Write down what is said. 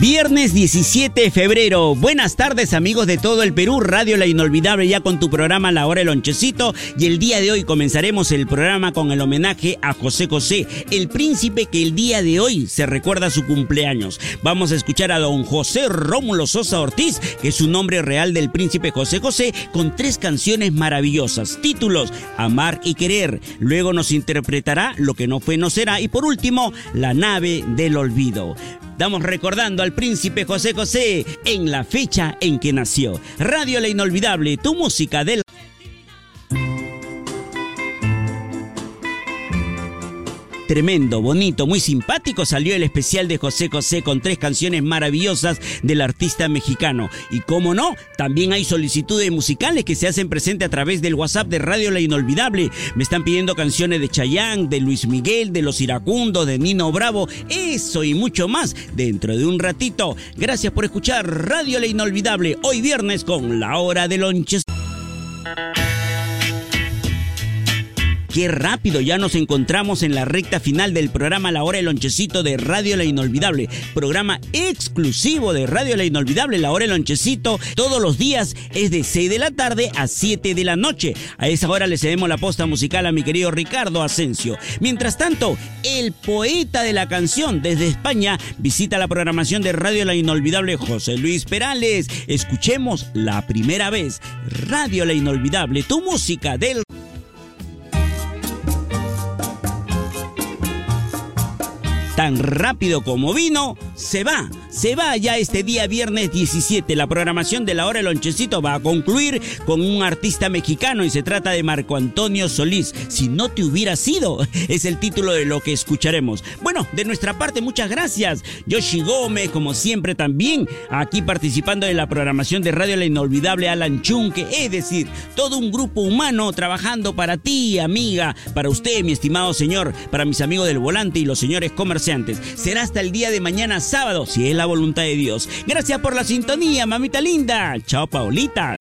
Viernes 17 de febrero. Buenas tardes amigos de todo el Perú. Radio La Inolvidable ya con tu programa La Hora del Lonchecito. Y el día de hoy comenzaremos el programa con el homenaje a José José, el príncipe que el día de hoy se recuerda su cumpleaños. Vamos a escuchar a don José Rómulo Sosa Ortiz, que es su nombre real del príncipe José José, con tres canciones maravillosas. Títulos, Amar y Querer. Luego nos interpretará Lo que no fue no será. Y por último, La nave del olvido. Damos recordando al príncipe José José en la fecha en que nació. Radio La Inolvidable, tu música del... Tremendo, bonito, muy simpático salió el especial de José José con tres canciones maravillosas del artista mexicano. Y como no, también hay solicitudes musicales que se hacen presente a través del WhatsApp de Radio La Inolvidable. Me están pidiendo canciones de Chayán, de Luis Miguel, de Los Iracundos, de Nino Bravo, eso y mucho más dentro de un ratito. Gracias por escuchar Radio La Inolvidable hoy viernes con la hora de lonches. Qué rápido ya nos encontramos en la recta final del programa La Hora del Lonchecito de Radio La Inolvidable. Programa exclusivo de Radio La Inolvidable, La Hora del Lonchecito. Todos los días es de 6 de la tarde a 7 de la noche. A esa hora le cedemos la posta musical a mi querido Ricardo Asensio. Mientras tanto, el poeta de la canción desde España visita la programación de Radio La Inolvidable José Luis Perales. Escuchemos la primera vez Radio La Inolvidable, tu música del tan rápido como vino, se va. Se va ya este día viernes 17. La programación de la hora del lonchecito va a concluir con un artista mexicano y se trata de Marco Antonio Solís. Si no te hubiera sido, es el título de lo que escucharemos. Bueno, de nuestra parte, muchas gracias. Yoshi Gómez, como siempre, también aquí participando en la programación de Radio La Inolvidable Alan Chunque. Es decir, todo un grupo humano trabajando para ti, amiga, para usted, mi estimado señor, para mis amigos del volante y los señores comerciantes Será hasta el día de mañana sábado, si es la voluntad de Dios. Gracias por la sintonía, mamita linda. Chao, Paulita.